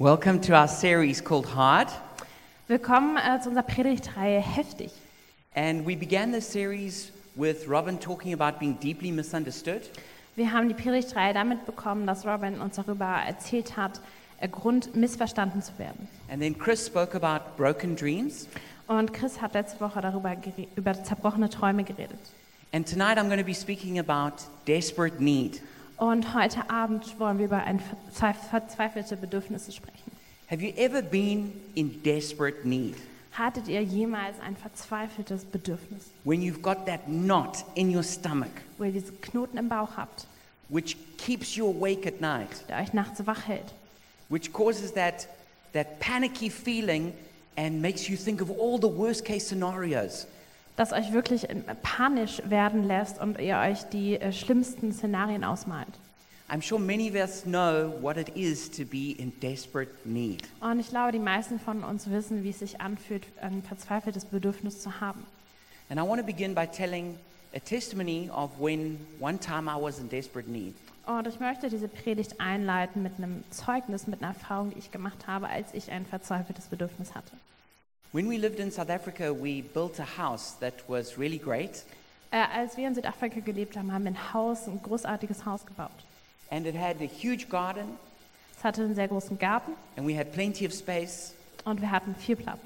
Welcome to our series called Hard. Willkommen äh, zu unserer Predigtreihe Heftig. And we began this series with Robin talking about being deeply misunderstood. Wir haben die Predigtreihe damit bekommen, dass Robin uns darüber erzählt hat, äh, Grund missverstanden zu werden. And then Chris spoke about broken dreams. Und Chris hat letzte Woche darüber über zerbrochene Träume geredet. And tonight I'm going to be speaking about desperate need. Und heute Abend wollen wir über ein verzweif- verzweifelte Bedürfnisse sprechen. Have you ever been in desperate need? Hattet ihr jemals ein verzweifeltes Bedürfnis, When you've got that knot in your stomach, wo ihr diese Knoten im Bauch habt, which keeps you awake at night, der euch nachts wach hält? which causes that, that panicky feeling and makes you think of all the worst case scenarios. Das euch wirklich äh, panisch werden lässt und ihr euch die äh, schlimmsten Szenarien ausmalt. I'm sure many of us know what it is to be in desperate need. Und ich glaube, die meisten von uns wissen, wie es sich anfühlt, ein verzweifeltes Bedürfnis zu haben. And I want to begin by telling a testimony of when one time I was in desperate need. Und ich möchte diese Predigt einleiten mit einem Zeugnis, mit einer Erfahrung, die ich gemacht habe, als ich ein verzweifeltes Bedürfnis hatte. When we lived in South Africa, we built a house that was really great, Äh, als wir in Südafrika gelebt haben, haben wir ein Haus, ein großartiges Haus gebaut. and it had a huge garden, Es hatte einen sehr großen Garten and we had plenty of space. und wir hatten viel Platz.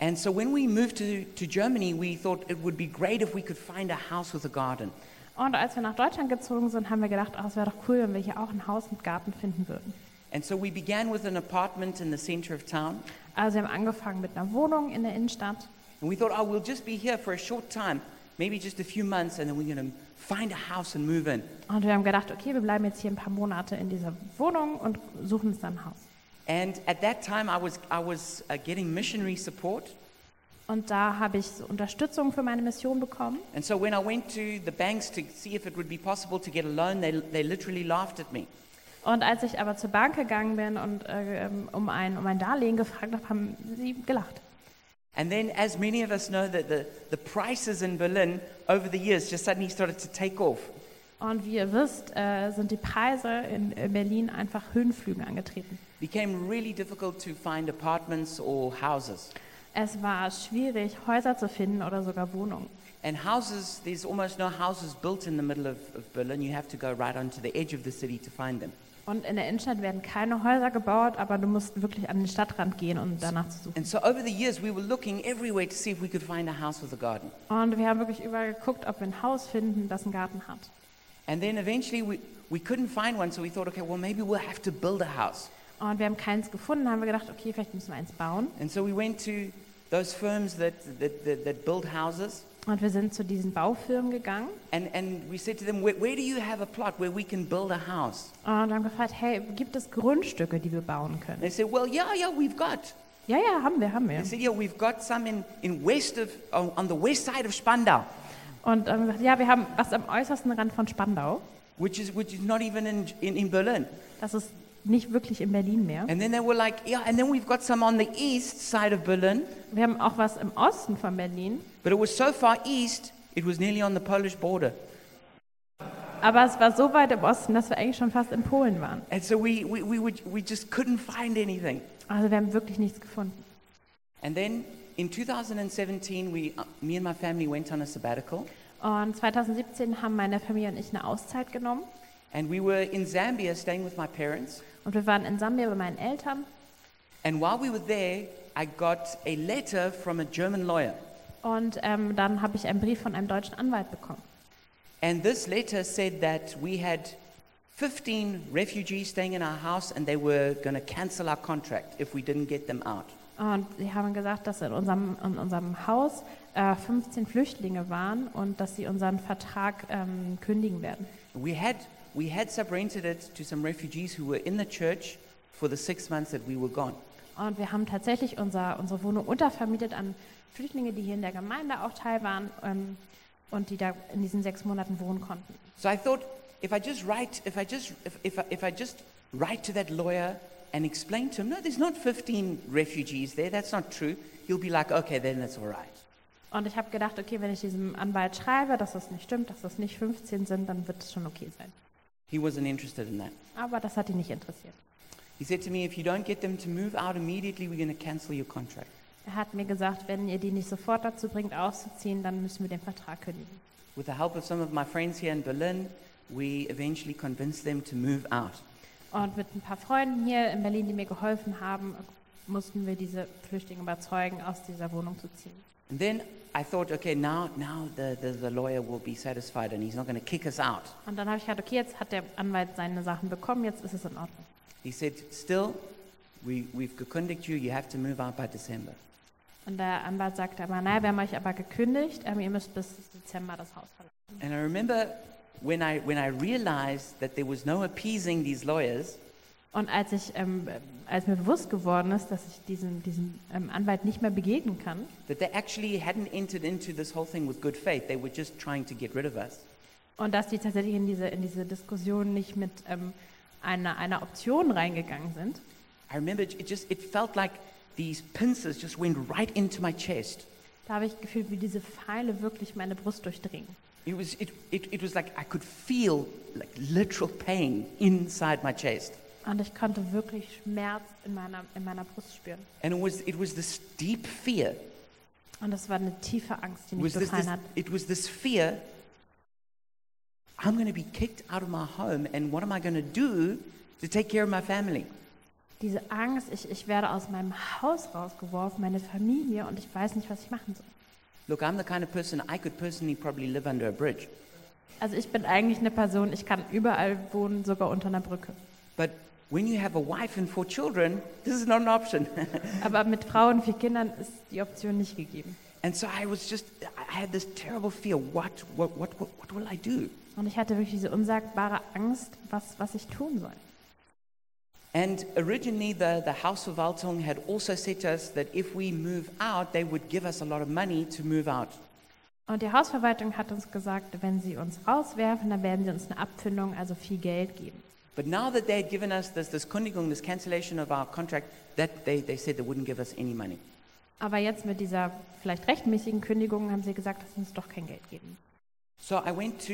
And so when we moved to, to Germany, we thought it would be great if we could find a house with a garden. Und als wir nach Deutschland gezogen sind, haben wir gedacht, oh, es wäre doch cool, wenn wir hier auch ein Haus mit Garten finden würden. And so we began with an apartment in the center of town. Also wir haben angefangen mit einer Wohnung in der Innenstadt And we thought, oh, we'll just be here for a short time, maybe just a few months, and then we're going to find a house and move in. und wir haben gedacht, okay, wir bleiben jetzt hier ein paar Monate in dieser Wohnung und suchen uns dann ein Haus. And at that time, I was, I was uh, getting missionary support. Und da habe ich so Unterstützung für meine Mission bekommen. And so when I went to the banks to see if it would be possible to get a loan, they, they literally laughed at me. Und als ich aber zur Bank gegangen bin und äh, ähm, um, ein, um ein Darlehen gefragt habe, haben sie gelacht. And then, as many of us know, that the, the prices in Berlin over the years just suddenly started to take off. Und wie ihr wisst, äh, sind die Preise in, in Berlin einfach Höhenflügen angetreten. became really difficult to find apartments or houses. Es war schwierig, Häuser zu finden oder sogar Wohnungen. And houses, there's almost no houses built in the middle of, of Berlin. You have to go right onto the edge of the city to find them. Und in der Innenstadt werden keine Häuser gebaut, aber du musst wirklich an den Stadtrand gehen, um danach zu suchen. And so over the years, we were looking everywhere to see if we could find a house with a garden. Und wir haben wirklich überall geguckt, ob wir ein Haus finden, das einen Garten hat. And then eventually, we, we couldn't find one, so we thought, okay, well, maybe we'll have to build a house. Und wir haben keins gefunden, haben wir gedacht, okay, vielleicht müssen wir eins bauen. And so we went to those firms that, that, that, that build houses. Und wir sind zu diesen Baufirmen gegangen And, and we said to them, where, where do you have a plot where we can build a house? und haben gefragt, hey, gibt es Grundstücke, die wir bauen können? They said, well, yeah, yeah, we've got. Ja, ja, haben wir, haben wir. They said, yeah, we've got some in, in west of, on, the west side of Spandau, Und ähm, gesagt, ja, wir haben was am äußersten Rand von Spandau. which is, which is not even in, in, in Berlin. Das ist nicht wirklich in Berlin mehr. And then they were like, yeah, and then we've got some on the east side of Berlin, Wir haben auch was im Osten von Berlin. but it was so far east, it was nearly on the Polish border. Aber es war so weit im Osten, dass wir eigentlich schon fast in Polen waren. And so we, we, we, would, we just couldn't find anything. Also wir haben wirklich nichts gefunden. And then in 2017, we, uh, me and my family went on a sabbatical, Und 2017 haben meine Familie und ich eine Auszeit genommen. And we were in Zambia staying with my parents. Und wir waren in Sambia bei meinen Eltern. And while we were there, I got a letter from a German lawyer. Und ähm, dann habe ich einen Brief von einem deutschen Anwalt bekommen. And this letter said that we had 15 refugees staying in our house and they were going to cancel our contract if we didn't get them out. Und sie haben gesagt, dass in unserem, in unserem Haus äh, 15 Flüchtlinge waren und dass sie unseren Vertrag ähm, kündigen werden. We had, we had subrented it to some refugees who were in the church for the six months that we were gone. Und wir haben tatsächlich unser, unsere Wohnung untervermietet an Flüchtlinge, die hier in der Gemeinde auch teil waren ähm, und die da in diesen sechs Monaten wohnen konnten. So I thought, if I just write, if I just, if, if, I, if I just write to that lawyer and explain to him, no, there's not 15 refugees there, that's not true, he'll be like, okay, then that's all right. Und ich habe gedacht, okay, wenn ich diesem Anwalt schreibe, dass das nicht stimmt, dass das nicht 15 sind, dann wird es schon okay sein. He wasn't interested in that. Aber das hat ihn nicht interessiert. He said to me, if you don't get them to move out immediately, we're going to cancel your contract. Er hat mir gesagt, wenn ihr die nicht sofort dazu bringt, auszuziehen, dann müssen wir den Vertrag kündigen. With the help of some of my friends here in Berlin, we eventually convinced them to move out. Und mit ein paar Freunden hier in Berlin, die mir geholfen haben, mussten wir diese Flüchtlinge überzeugen, aus dieser Wohnung zu ziehen. And then thought, okay, now, now the, the, the lawyer will be satisfied and he's not going to kick us out. Und dann habe ich gedacht, okay, jetzt hat der Anwalt seine Sachen bekommen, jetzt ist es in Ordnung. He said, still, we, we've gekündigt you, you have to move out by December. Und der Anwalt sagte aber, naja, wir haben euch aber gekündigt, ähm, ihr müsst bis Dezember das Haus verlassen. And I remember when I, when I realized that there was no appeasing these lawyers, Und als, ich, ähm, als mir bewusst geworden ist, dass ich diesem, diesem ähm, Anwalt nicht mehr begegnen kann, that they actually hadn't entered into this whole thing with good faith. They were just trying to get rid of us. und dass die tatsächlich in diese, in diese Diskussion nicht mit ähm, einer, einer Option reingegangen sind, I remember it just, it felt like these pincers just went right into my chest. da habe ich gefühlt, wie diese Pfeile wirklich meine Brust durchdringen. It was, it, it, it was like I could feel like literal pain inside my chest. Und ich konnte wirklich Schmerz in meiner, in meiner Brust spüren. And it was, it was this deep fear. Und das war eine tiefe Angst, die It mich was this, befallen this, hat. it was this fear I'm going to be kicked out of my home, and what am I going to do to take care of my family? Diese Angst, ich, ich werde aus meinem Haus rausgeworfen, meine Familie, und ich weiß nicht, was ich machen soll. Look, I'm the kind of person I could personally probably live under a bridge. Also ich bin eigentlich eine Person, ich kann überall wohnen, sogar unter einer Brücke. But when you have a wife and four children, this is not an option. Aber mit Frauen und vier Kindern ist die Option nicht gegeben. and so I was just, I had this terrible fear. What, what, what, what, what will I do? Und ich hatte wirklich diese unsagbare Angst, was, was ich tun soll. And originally, the, the House of Waltung had also said to us that if we move out, they would give us a lot of money to move out. Und die Hausverwaltung hat uns gesagt, wenn sie uns rauswerfen, dann werden sie uns eine Abfindung, also viel Geld geben. But now that they had given us this, this Kundigung, this cancellation of our contract, that they, they said they wouldn't give us any money. Aber jetzt mit dieser vielleicht rechtmäßigen Kündigung haben sie gesagt, dass sie uns doch kein Geld geben. So I went to,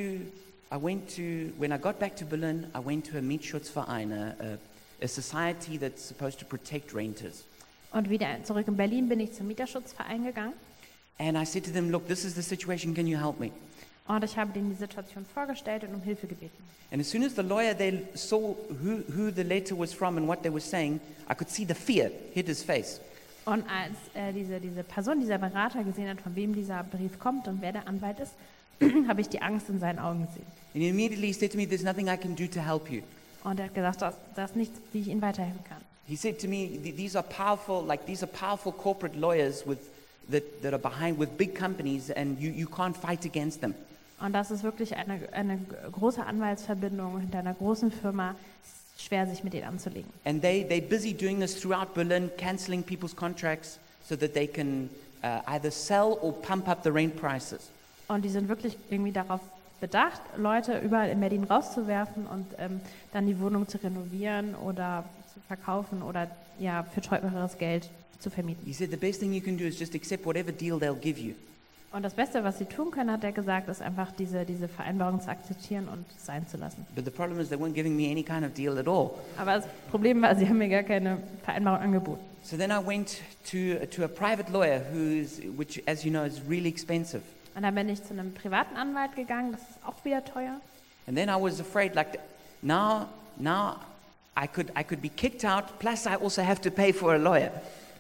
I went to, when I got back to Berlin, I went to a Mietschutzverein, a, a society that's supposed to protect renters. Und wieder zurück in Berlin bin ich zum Mieterschutzverein gegangen And I said to them, look, this is the situation, can you help me? Und ich habe denen die Situation vorgestellt und um Hilfe gebeten. And as soon as the lawyer they saw who, who the letter was from and what they were saying, I could see the fear hit his face. Und als äh, diese, diese Person, dieser Berater gesehen hat, von wem dieser Brief kommt und wer der Anwalt ist, habe ich die Angst in seinen Augen gesehen. And he immediately said to me, there's nothing I can do to help you. Und er hat gesagt, da ist nichts, wie ich Ihnen weiterhelfen kann. He said to me, "Th- these are powerful, like these are powerful corporate lawyers with, that, that are behind with big companies and you, you can't fight against them. Und das ist wirklich eine, eine große Anwaltsverbindung hinter einer großen Firma. Es ist schwer, sich mit denen anzulegen. And they, they're busy doing this throughout Berlin, canceling people's contracts so that they can uh, either sell or pump up the rent prices. Und die sind wirklich irgendwie darauf bedacht, Leute überall in Berlin rauszuwerfen und ähm, dann die Wohnung zu renovieren oder zu verkaufen oder ja, für teureres Geld zu vermieten. He said the best thing you can do is just accept whatever deal they'll give you. Und das Beste, was sie tun können, hat er gesagt, ist einfach diese, diese Vereinbarung zu akzeptieren und es sein zu lassen. But the problem is they weren't giving me any kind of deal at all. Aber das Problem war, sie haben mir gar keine Vereinbarung angeboten. So then I went to, to a private lawyer, who's, which, as you know, is really expensive. Und dann bin ich zu einem privaten Anwalt gegangen, das ist auch wieder teuer. And then I was afraid, like, now, now I could, I could be kicked out, plus I also have to pay for a lawyer.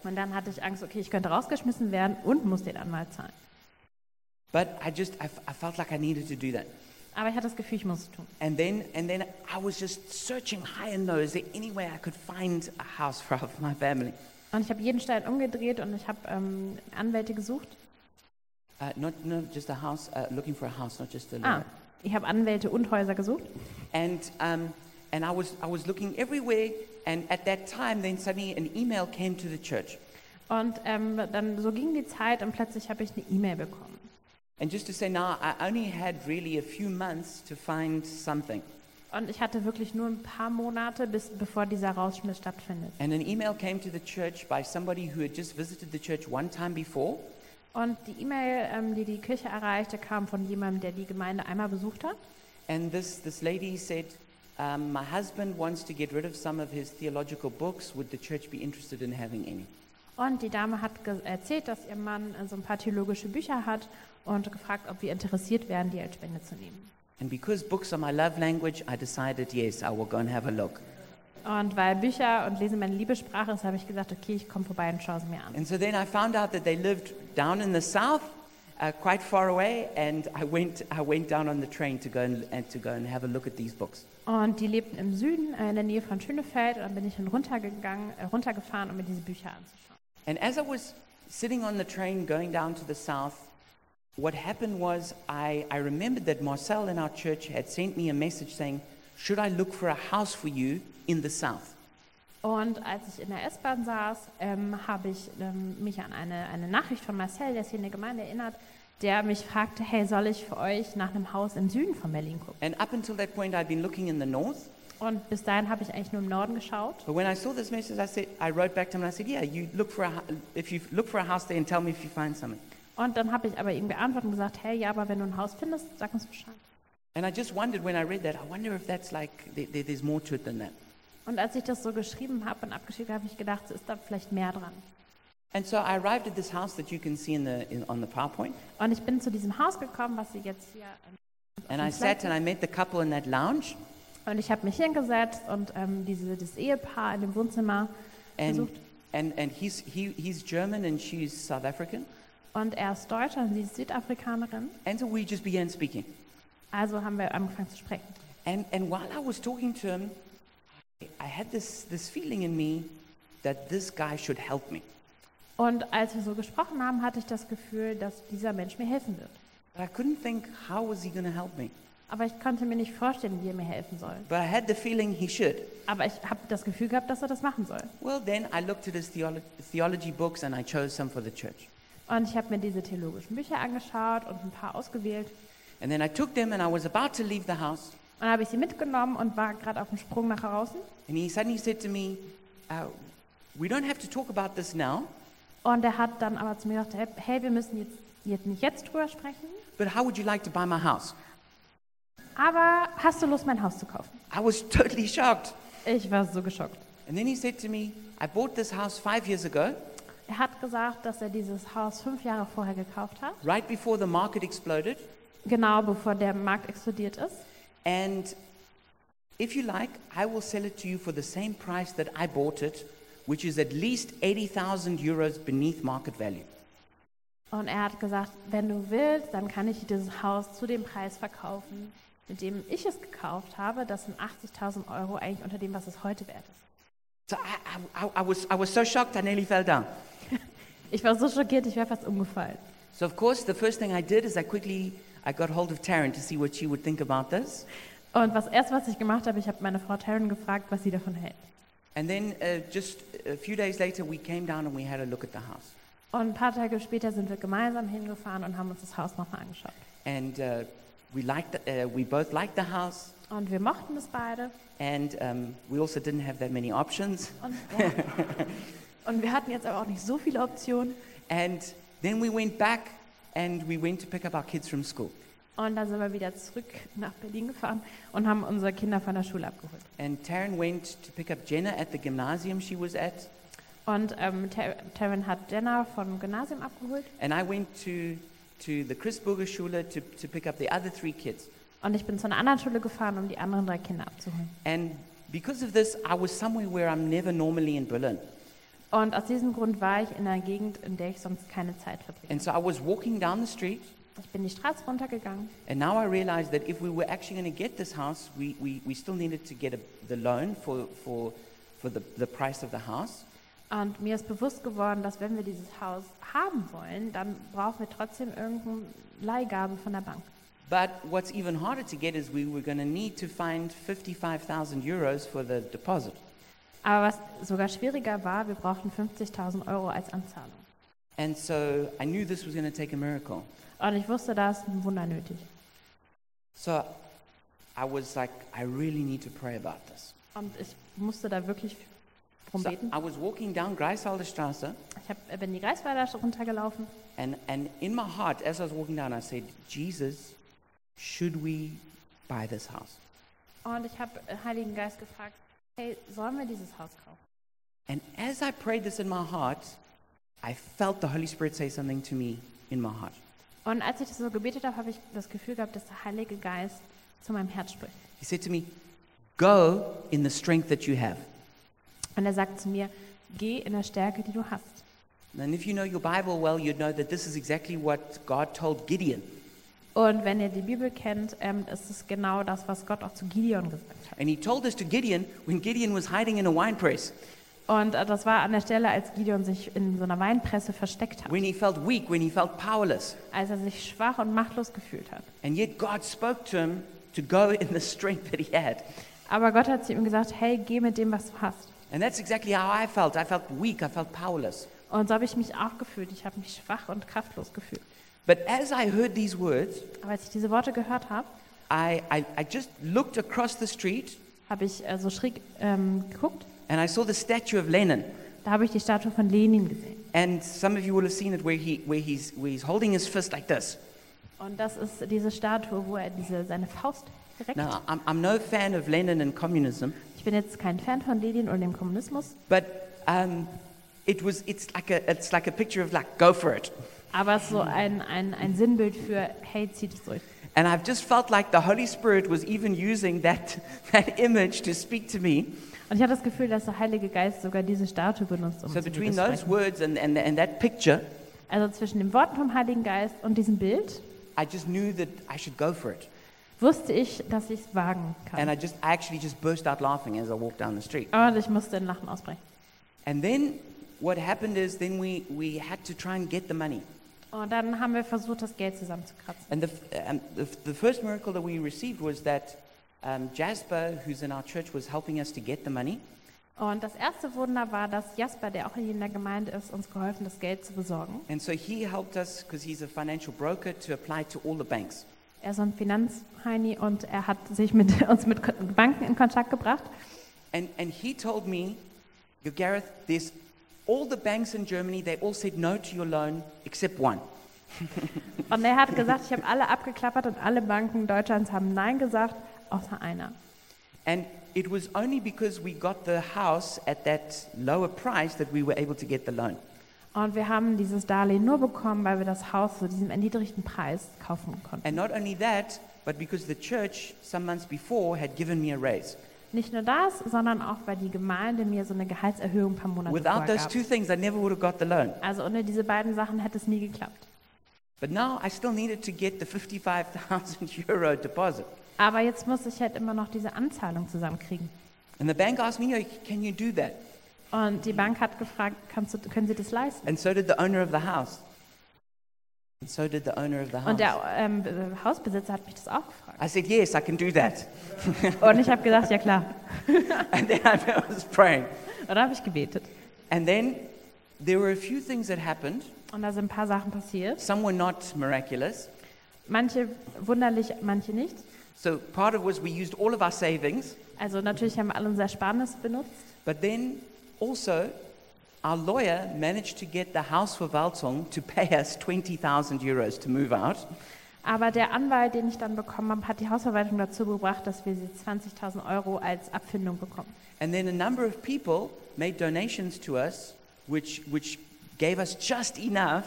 Und dann hatte ich Angst, okay, ich könnte rausgeschmissen werden und muss den Anwalt zahlen. But I just, I, I felt like I needed to do that. Aber ich hatte das Gefühl, ich muss es tun. And then, and then I was just searching high and low. Is there any way I could find a house for my family? Und ich habe jeden Stein umgedreht und ich habe ähm, Anwälte gesucht. Uh, not, no, just a house, uh, looking for a house, not just a Ah, ich habe Anwälte und Häuser gesucht. And, um, and I, was, I was looking everywhere, and at that time, then suddenly an email came to the church. Und ähm, dann so ging die Zeit und plötzlich habe ich eine E-Mail bekommen. And just to say now, I only had really a few months to find something. Und ich hatte wirklich nur ein paar Monate, bis, bevor dieser Rausschmiss stattfindet. And an email came to the church by somebody who had just visited the church one time before. Und die E-Mail, ähm, die die Kirche erreichte, kam von jemandem, der die Gemeinde einmal besucht hat. And this, this lady said, um, my husband wants to get rid of some of his theological books. Would the church be interested in having any? Und die Dame hat erzählt, dass ihr Mann äh, so ein paar theologische Bücher hat und gefragt, ob wir interessiert wären, die als Spende zu nehmen. And because books are my love language, I decided, yes, I will go and have a look. Und weil Bücher und Lesen meine Liebessprache ist, habe ich gesagt, okay, ich komme vorbei und schaue sie mir an. And so then I found out that they lived down in the south, uh, quite far away, and I went, I went down on the train to go and, and to go and have a look at these books. Und die lebten im Süden, äh, in der Nähe von Schönefeld. Und dann bin ich dann runtergegangen, äh, runtergefahren, um mir diese Bücher anzuschauen. And as I was sitting on the train going down to the south, what happened was I, I remembered that Marcel in our church had sent me a message saying, Should I look for a house for you in the south? Und als ich in der S-Bahn saß, ähm, habe ich ähm, mich an eine, eine Nachricht von Marcel, der ist hier in der Gemeinde erinnert, der mich fragte, hey, soll ich für euch nach einem Haus im Süden von Berlin gucken? And up until that point, I'd been looking in the north. Und bis dahin habe ich eigentlich nur im Norden geschaut. But when I saw this message, I said, I wrote back to him and I said, Yeah, you look for a, if you look for a house there and tell me if you find something. Und dann habe ich aber ihm geantwortet und gesagt, hey, ja, aber wenn du ein Haus findest, sag uns Bescheid. And I just wondered when I read that, I wonder if that's like, there, there- there's more to it than that. Und als ich das so geschrieben habe und abgeschickt habe, habe ich gedacht, so ist da vielleicht mehr dran. And so I arrived at this house that you can see in the, in, on the PowerPoint. Und ich bin zu diesem Haus gekommen, was sie jetzt hier. ähm, And I sat and I met the couple in that lounge. Und ich habe mich hingesetzt und ähm, diese, das Ehepaar in dem Wohnzimmer And, besucht. and, and he's, he, he's German and she's South African. Und er ist Deutscher und sie ist Südafrikanerin. And so we just began speaking. Also haben wir angefangen zu sprechen. And, and while I was talking to him, I had this, this feeling in me that this guy should help me. Und als wir so gesprochen haben, hatte ich das Gefühl, dass dieser Mensch mir helfen wird. But I couldn't think, how was he going to help me? Aber ich konnte mir nicht vorstellen, wie er mir helfen soll. But I had the feeling he should. Aber ich habe das Gefühl gehabt, dass er das machen soll. Well, then I looked at his theolo- theology books and I chose some for the church. Und ich habe mir diese theologischen Bücher angeschaut und ein paar ausgewählt. And then I took them and I was about to leave the house. Und dann habe ich sie mitgenommen und war gerade auf dem Sprung nach draußen. And he suddenly said to me, uh, We don't have to talk about this now, Und er hat dann aber zu mir gesagt, hey, hey, wir müssen jetzt, jetzt nicht jetzt drüber sprechen, but how would you like to buy my house? aber hast du Lust, mein Haus zu kaufen? I was totally shocked. Ich war so geschockt. And then he said to me, I bought this house five years ago, Er hat gesagt, dass er dieses Haus fünf Jahre vorher gekauft hat, right before the market exploded. genau bevor der Markt explodiert ist. And if you like, I will sell it to you for the same price that I bought it, which is at least 80,000 euros beneath market value. Und er hat gesagt, wenn du willst, dann kann ich dir dieses Haus zu dem Preis verkaufen, mit dem ich es gekauft habe. Das sind 80.000 Euro eigentlich unter dem, was es heute wert ist. So I, I, I, was, I was so shocked, I nearly fell down. Ich war so schockiert, ich wäre fast umgefallen. So of course, the first thing I did is I quickly I got hold of Taryn to see what she would think about this. Und was erst, was ich gemacht habe, ich habe meine Frau Taryn gefragt, was sie davon hält. And then uh, just a few days later, we came down and we had a look at the house. Und ein paar Tage später sind wir gemeinsam hingefahren und haben uns das Haus nochmal angeschaut. And uh, we, liked the, uh, we both liked the house. Und wir mochten es beide. And um, we also didn't have that many options. Und, ja. und wir hatten jetzt aber auch nicht so viele Optionen. And then we went back and we went to pick up our kids from school. Und dann sind wir wieder zurück nach Berlin gefahren und haben unsere Kinder von der Schule abgeholt. And Taryn went to pick up Jenna at the gymnasium she was at. Und ähm, Taryn hat Jenna vom Gymnasium abgeholt. And I went to, to the Christburger Schule to, to pick up the other three kids. Und ich bin zu einer anderen Schule gefahren, um die anderen drei Kinder abzuholen. And because of this, I was somewhere where I'm never normally in Berlin. Und aus diesem Grund war ich in einer Gegend, in der ich sonst keine Zeit verbringe. And so I was walking down the street, Ich bin die Straße runtergegangen and now I realized that if we were actually going to get this house, we, we, we still needed to get a, the loan for, for, for the, the price of the house. und mir ist bewusst geworden, dass wenn wir dieses Haus haben wollen, dann brauchen wir trotzdem irgendeine Leihgabe von der Bank. But what's even harder to get is we were going to need to find 55,000 euros for the deposit. Aber was sogar schwieriger war, wir brauchten 50.000 Euro als Anzahlung. And so I knew this was going to take a miracle. Und ich wusste, da ist ein Wunder nötig. So I was like, I really need to pray about this. Und ich musste da wirklich drum So beten. I was walking down Greifswalder Straße, Ich hab, äh, bin die Greifswalder runtergelaufen and, and in my heart, as I was walking down, I said, Jesus, should we buy this house? Und ich habe den Heiligen Geist gefragt, hey, sollen wir dieses Haus kaufen? And as I prayed this in my heart, I felt the Holy Spirit say something to me in my heart. Und als ich das so gebetet habe, habe ich das Gefühl gehabt, dass der Heilige Geist zu meinem Herz spricht. He said to me, Go in the strength that you have. Und er sagt zu mir, geh in der Stärke, die du hast. And if you know your Bible well, you'd know that this is exactly what God told Gideon. Und wenn ihr die Bibel kennt, ähm, ist es genau das, was Gott auch zu Gideon gesagt hat. And he told this to Gideon when Gideon was hiding in a wine press, Und äh, das war an der Stelle, als Gideon sich in so einer Weinpresse versteckt hat, when he felt weak, when he felt powerless. als er sich schwach und machtlos gefühlt hat. And yet God spoke to him to go in the strength that he had. Aber Gott hat zu ihm gesagt, hey, geh mit dem, was du hast. And that's exactly how I felt. I felt weak, I felt powerless. Und so habe ich mich auch gefühlt. Ich habe mich schwach und kraftlos gefühlt. But as I heard these words, Aber als ich diese Worte gehört habe, I, I, I just looked across the street habe ich äh, so schräg ähm, geguckt. and I saw the statue of Lenin. Da habe ich die Statue von Lenin gesehen. And some of you will have seen it where, he, where, he's, where he's holding his fist like this. Und das ist diese Statue, wo er diese, seine Faust direkt. Now, I'm, I'm no fan of Lenin and communism, Ich bin jetzt kein Fan von Lenin und dem Kommunismus, but um, it was, it's, like a, it's like a picture of like, go for it. Aber es ist so ein, ein, ein Sinnbild für, hey, zieht es durch. And I've just felt like the Holy Spirit was even using that, that image to speak to me. Und ich hatte das Gefühl, dass der Heilige Geist sogar diese Statue benutzt, um So zu between those sprechen. words and, and, and that picture, Also zwischen den Worten vom Heiligen Geist und diesem Bild I just knew that I should go for it. wusste ich, dass ich es wagen And kann. I just, I actually just burst out laughing as I walked down the street. Und ich musste in Lachen ausbrechen. And then what happened is then we, we had to try and get the money. Und dann haben wir versucht, das Geld zusammenzukratzen. And the, um, the, the first miracle that we received was that um, Jasper, who's in our church, was helping us to get the money. Und das erste Wunder war, dass Jasper, der auch hier in der Gemeinde ist, uns geholfen, das Geld zu besorgen. And so he helped us, because he's a financial broker, to apply to all the banks. Er ist ein Finanzheini und er hat sich mit uns mit Banken in Kontakt gebracht. And, and he told me, "Yo, Gareth, there's all the banks in Germany, they all said no to your loan except one. Und er hat gesagt, ich habe alle abgeklappert und alle Banken Deutschlands haben Nein gesagt, außer einer. And it was only because we got the house at that lower price that we were able to get the loan. Und wir haben dieses Darlehen nur bekommen, weil wir das Haus zu diesem erniedrigten Preis kaufen konnten. And not only that, but because the church, some months before, had given me a raise. Nicht nur das, sondern auch, weil die Gemeinde mir so eine Gehaltserhöhung per Monat Without those two things, I never would have got the loan. Also ohne diese beiden Sachen hätte es nie geklappt. But now I still needed to get the 55,000 euro deposit. Aber jetzt muss ich halt immer noch diese Anzahlung zusammenkriegen. And the bank asked me, "Oh, can you do that? Und die Bank hat gefragt, kannst du, können Sie das leisten? And so did the owner of the house. And so did the owner of the house. Und der ähm, Be- Hausbesitzer hat mich das auch gefragt. I said, yes, I can do that. Und ich habe gesagt, ja klar. And then I was praying. Und dann habe ich gebetet. And then there were a few things that happened. Und da sind ein paar Sachen passiert. Some were not miraculous. Manche wunderlich, manche nicht. So part of was we used all of our savings. Also natürlich haben wir alle unser Ersparnis benutzt. But then also, our lawyer managed to get the house for Walzong to pay us 20,000 euros to move out. Aber der Anwalt, den ich dann bekommen habe, hat die Hausverwaltung dazu gebracht, dass wir sie 20.000 Euro als Abfindung bekommen. And then a number of people made donations to us, which, which gave us just enough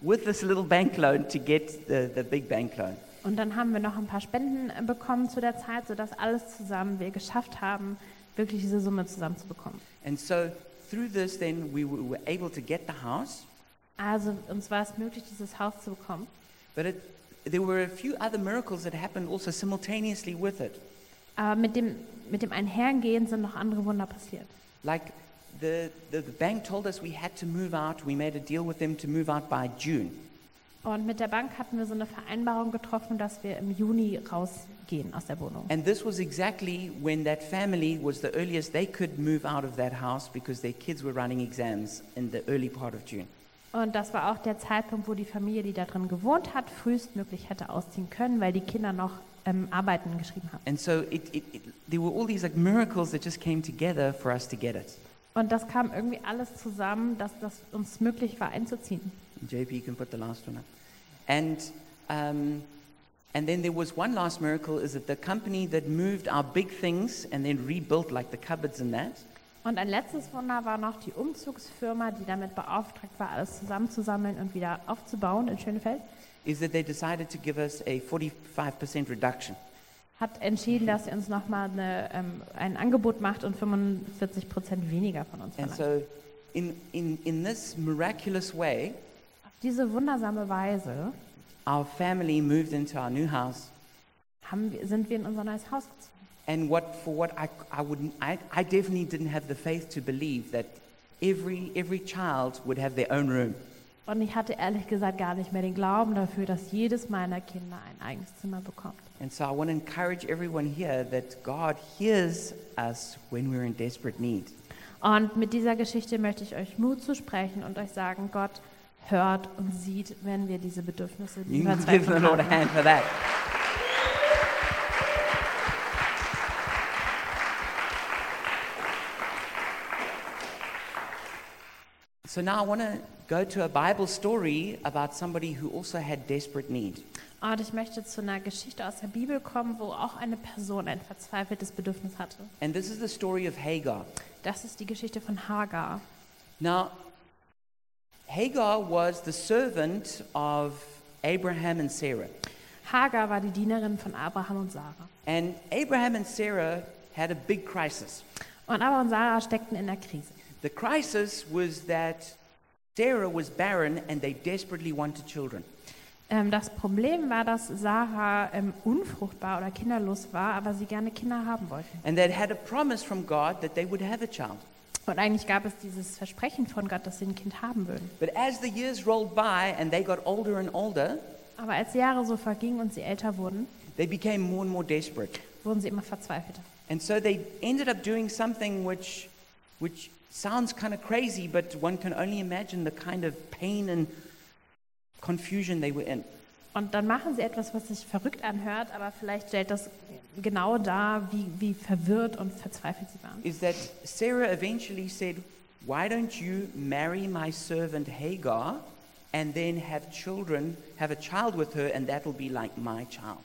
with this little bank loan to get the, the big bank loan. Und dann haben wir noch ein paar Spenden äh, bekommen zu der Zeit, sodass alles zusammen wir geschafft haben, wirklich diese Summe zusammenzubekommen. And so through this, then we were able to get the house. Also uns war es möglich, dieses Haus zu bekommen. But it, there were a few other miracles that happened also simultaneously with it. Aber mit dem, mit dem Einhergehen sind noch andere Wunder passiert. Like the, the, the bank told us we had to move out. We made a deal with them to move out by June. Und mit der Bank hatten wir so eine Vereinbarung getroffen, dass wir im Juni rausgehen aus der Wohnung. And this was exactly when that family was the earliest they could move out of that house because their kids were running exams in the early part of June. Und das war auch der Zeitpunkt, wo die Familie, die da drin gewohnt hat, frühestmöglich hätte ausziehen können, weil die Kinder noch ähm, Arbeiten geschrieben haben. And so it, it, it, there were all these like miracles that just came together for us to get it. Und das kam irgendwie alles zusammen, dass das uns möglich war einzuziehen. JP, you can put the last one up. And um, And then there was one last miracle is that the company that moved our big things and then rebuilt like the cupboards and that, Und ein letztes Wunder war noch die Umzugsfirma, die damit beauftragt war, alles zusammenzusammeln und wieder aufzubauen in Schönefeld, is that they decided to give us a 45% reduction. hat entschieden, dass sie uns nochmal ähm, ein Angebot macht und 45 Prozent weniger von uns And verlangt. so in, in, in this miraculous way, Auf diese wundersame Weise our family moved into our new house. haben wir, sind wir in unser neues Haus gezogen. And what for what I, I wouldn't I, I definitely didn't have the faith to believe that every every child would have their own room. Und ich hatte ehrlich gesagt gar nicht mehr den Glauben dafür, dass jedes meiner Kinder ein eigenes Zimmer bekommt. And so I want to encourage everyone here that God hears us when we're in desperate need. Und mit dieser Geschichte möchte ich euch Mut zu sprechen und euch sagen, Gott hört und sieht, wenn wir diese Bedürfnisse, You diese can give the Verzweiflung Lord a haben. hand for that. So now I want to go to a Bible story about somebody who also had desperate need. Und ich möchte zu einer Geschichte aus der Bibel kommen, wo auch eine Person ein verzweifeltes Bedürfnis hatte. And this is the story of Hagar. Das ist die Geschichte von Hagar. Now, Hagar was the servant of Abraham and Sarah. Hagar war die Dienerin von Abraham und Sarah. And Abraham and Sarah had a big crisis. Und Abraham und Sarah steckten in der Krise. The crisis was that Sarah was barren and they desperately wanted children. Ähm, das Problem war, dass Sarah ähm, unfruchtbar oder kinderlos war, aber sie gerne Kinder haben wollte. And they'd had a promise from God that they would have a child. Und eigentlich gab es dieses Versprechen von Gott, dass sie ein Kind haben würden. But as the years rolled by and they got older and older, Aber als die Jahre so vergingen und sie älter wurden, they became more and more desperate. wurden sie immer verzweifelter. And so they ended up doing something which, which sounds kind of crazy, but one can only imagine the kind of pain and confusion they were in. Und dann machen sie etwas, was sich verrückt anhört, aber vielleicht stellt das genau dar, wie, wie verwirrt und verzweifelt sie waren. Is that Sarah eventually said, Why don't you marry my servant Hagar and then have children, have a child with her, and that'll be like my child?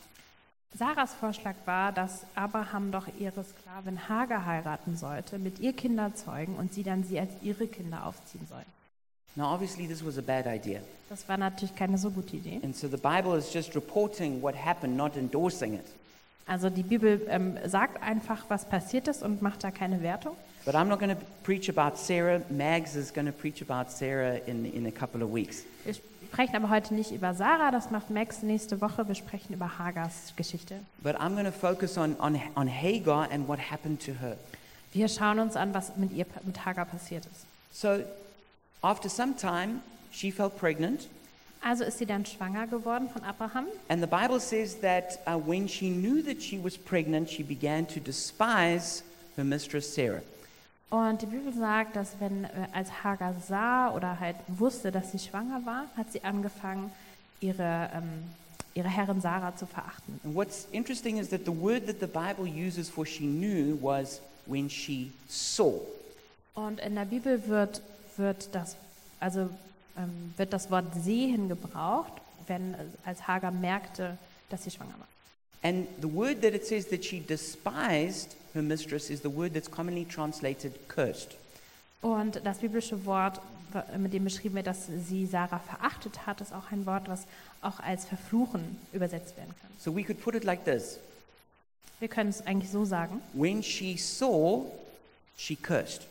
Sarahs Vorschlag war, dass Abraham doch ihre Sklavin Hagar heiraten sollte, mit ihr Kinder zeugen und sie dann sie als ihre Kinder aufziehen sollen. Now, obviously, this was a bad idea. Das war natürlich keine so gute Idee. And so the Bible is just reporting what happened, not endorsing it. Also die Bibel ähm, sagt einfach, was passiert ist und macht da keine Wertung. But I'm not going to preach about Sarah. Mags is going to preach about Sarah in, in a couple of weeks. Wir sprechen aber heute nicht über Sarah, das macht Max nächste Woche. Wir sprechen über Hagars Geschichte. But I'm going to focus on, on, on Hagar and what happened to her. Wir schauen uns an, was mit ihr, mit Hagar passiert ist. So, after some time, she fell pregnant. Also ist sie dann schwanger geworden von Abraham. And the Bible says that uh, when she knew that she was pregnant, she began to despise her mistress Sarah. Und die Bibel sagt, dass wenn äh, als Hagar sah oder halt wusste, dass sie schwanger war, hat sie angefangen, ihre, ähm, ihre Herrin Sarah zu verachten. And what's interesting is that the word that the Bible uses for she knew was when she saw. Und in der Bibel wird, wird, das, also, ähm, wird das Wort sehen gebraucht, wenn, äh, als Hagar merkte, dass sie schwanger war. And the word that it says that she despised her mistress is the word that's commonly translated cursed. Und das biblische Wort, mit dem beschrieben wird, dass sie Sarah verachtet hat, ist auch ein Wort, was auch als verfluchen übersetzt werden kann. So we could put it like this Wir können es eigentlich so sagen. When she saw, she cursed.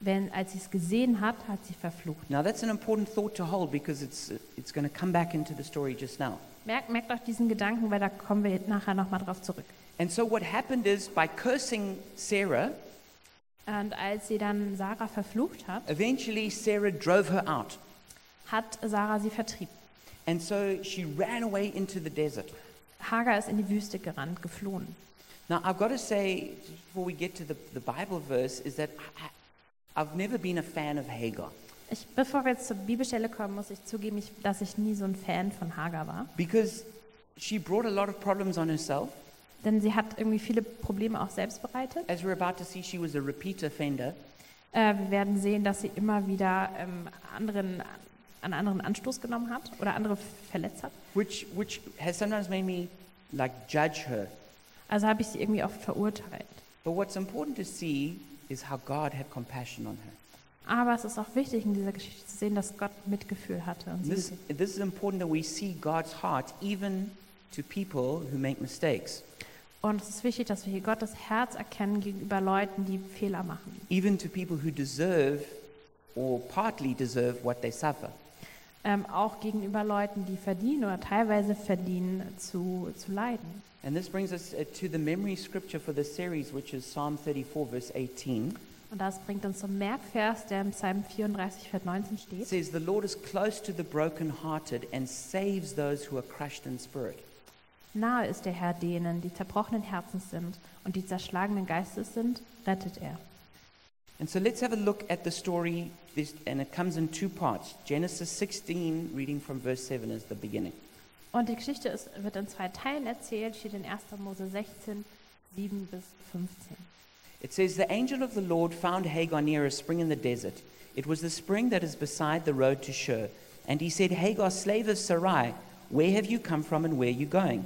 Wenn, als sie es gesehen hat, hat sie verflucht. Now that's an important thought to hold because it's, it's going to come back into the story just now. Merkt, merkt euch diesen Gedanken, weil da kommen wir nachher nochmal drauf zurück. And so what happened is by cursing Sarah, Und als sie dann Sarah verflucht hat, eventually Sarah drove her out. hat Sarah sie vertrieben. And so she ran away into the desert. Hagar ist in die Wüste gerannt, geflohen. Now, I've got to say, before we get to the, the Bible verse, is that I, I've never been a fan of Hagar. Ich, bevor wir jetzt zur Bibelstelle kommen, muss ich zugeben, ich, dass ich nie so ein Fan von Hagar war. Because she brought a lot of problems on herself. Denn sie hat irgendwie viele Probleme auch selbst bereitet. As we're about to see, she was a repeat offender. Äh, wir werden sehen, dass sie immer wieder ähm, anderen, an anderen Anstoß genommen hat oder andere verletzt hat. which, which has sometimes made me like judge her. Also habe ich sie irgendwie oft verurteilt. But what's important to see is how God had compassion on her. Aber es ist auch wichtig in dieser Geschichte zu sehen, dass Gott Mitgefühl hatte. Und sie This, gesehen. this is important that we see God's heart even to people who make mistakes, Und es ist wichtig, dass wir hier Gottes Herz erkennen gegenüber Leuten, die Fehler machen. even to people who deserve or partly deserve what they suffer. Ähm, auch gegenüber Leuten, die verdienen oder teilweise verdienen zu, zu leiden. And this brings us uh, to the memory scripture for this series, which is Psalm 34, verse 18. Und das bringt uns zum Merkvers, der im Psalm 34, Vers 19 It steht. says, The Lord is close to the brokenhearted and saves those who are crushed in spirit. Nahe ist der Herr denen, die zerbrochenen Herzens sind und die zerschlagenen Geistes sind, rettet er. And so let's have a look at the story, this, and it comes in two parts. Genesis 16, reading from verse 7, is the beginning. Und die Geschichte ist, wird in zwei Teilen erzählt, steht in 1. Mose 16, 7 bis 15. It says, The angel of the Lord found Hagar near a spring in the desert. It was the spring that is beside the road to Shur. And he said, Hagar, slave of Sarai, where have you come from and where are you going?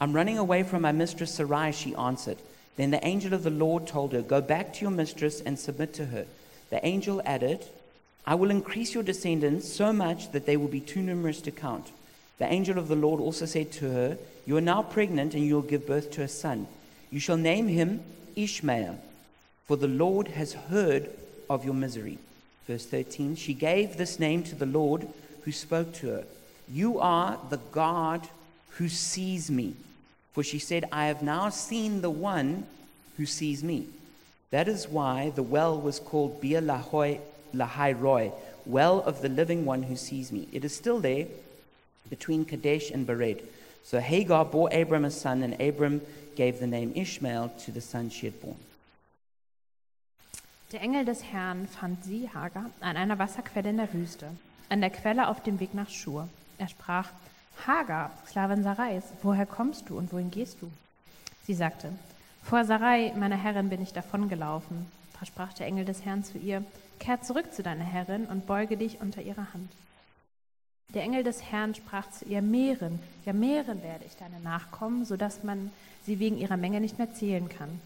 I'm running away from my mistress Sarai, she answered. Then the angel of the Lord told her, Go back to your mistress and submit to her. The angel added, I will increase your descendants so much that they will be too numerous to count. The angel of the Lord also said to her, You are now pregnant and you will give birth to a son. You shall name him Ishmael, for the Lord has heard of your misery. Verse 13 She gave this name to the Lord who spoke to her You are the God who sees me. For she said, I have now seen the one who sees me. That is why the well was called Lahai Lahai Roy, well of the living one who sees me. It is still there between Kadesh and Bered. So Hagar bore Abram a son, and Abram gave the name Ishmael to the son she had born. Der Engel des Herrn fand sie, Hagar, an einer Wasserquelle in der Wüste, an der Quelle auf dem Weg nach Schur. Er sprach, Hagar, Sklavin Sarais, woher kommst du und wohin gehst du? Sie sagte, vor Sarai, meiner Herrin, bin ich davongelaufen. Da sprach der Engel des Herrn zu ihr, kehr zurück zu deiner Herrin und beuge dich unter ihrer Hand. Der Engel des Herrn sprach zu ihr, mehren, ja mehren werde ich deine Nachkommen, so dass man sie wegen ihrer Menge nicht mehr zählen kann.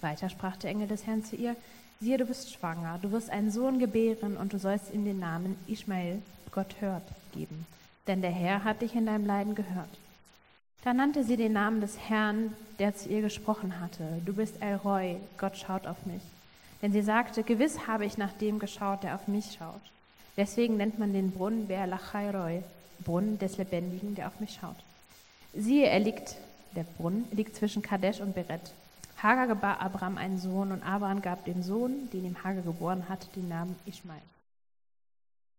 Weiter sprach der Engel des Herrn zu ihr, siehe, du bist schwanger, du wirst einen Sohn gebären und du sollst ihm den Namen Ishmael, Gott hört, geben. Denn der Herr hat dich in deinem Leiden gehört. Da nannte sie den Namen des Herrn, der zu ihr gesprochen hatte. Du bist El Roy, Gott schaut auf mich. Denn sie sagte, gewiss habe ich nach dem geschaut, der auf mich schaut. Deswegen nennt man den Brunnen Ber Lachai Roy, Brunnen des Lebendigen, der auf mich schaut. Siehe, er liegt, der Brunnen liegt zwischen Kadesh und Beret. Hagar gebar Abraham einen Sohn und Abraham gab dem Sohn, den ihm Hagar geboren hat, den Namen Ishmael.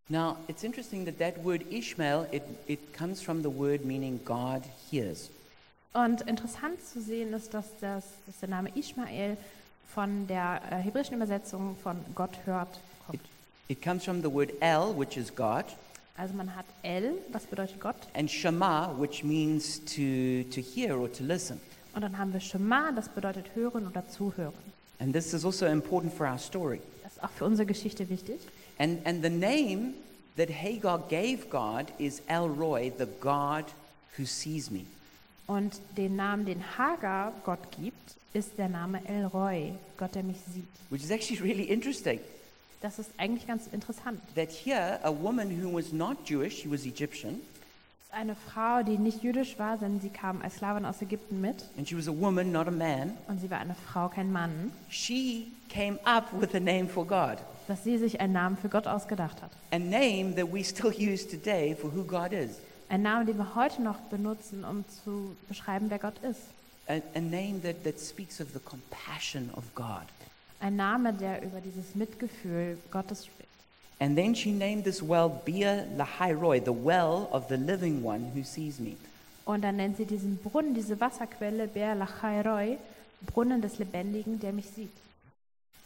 Now, it's interesting that that word Ishmael, it, it comes from the word meaning God hears. Und interessant zu sehen ist, dass, das, dass der Name Ishmael von der äh, hebräischen Übersetzung von Gott hört kommt. It comes from the word El, which is God, Also man hat El, was bedeutet Gott, and Shema, which means to, to hear or to listen. und dann haben wir Shema, das bedeutet hören oder zuhören. And this is also important for our story. Das ist auch für unsere Geschichte wichtig. And, and the name that Hagar gave God is El Roy, the God who sees me. Und den Namen, den Hagar Gott gibt, ist der Name El Roy, Gott, der mich sieht. Which is actually really interesting. Das ist eigentlich ganz interessant. That here, a woman who was not Jewish, she was Egyptian, Das ist eine Frau, die nicht jüdisch war, sondern sie kam als Sklavin aus Ägypten mit. and she was a woman, not a man, Und sie war eine Frau, kein Mann, she came up with a name for God. dass sie sich einen Namen für Gott ausgedacht hat. A name that we still use today for who God is. Ein Name, den wir heute noch benutzen, um zu beschreiben, wer Gott ist. A, a name that, that speaks of the compassion of God. Ein Name, der über dieses Mitgefühl Gottes spricht. And then she named this well Bia Lahairoi, the well of the living one who sees me. Und dann nennt sie diesen Brunnen, diese Wasserquelle, Ber Lachairoi, Brunnen des Lebendigen, der mich sieht.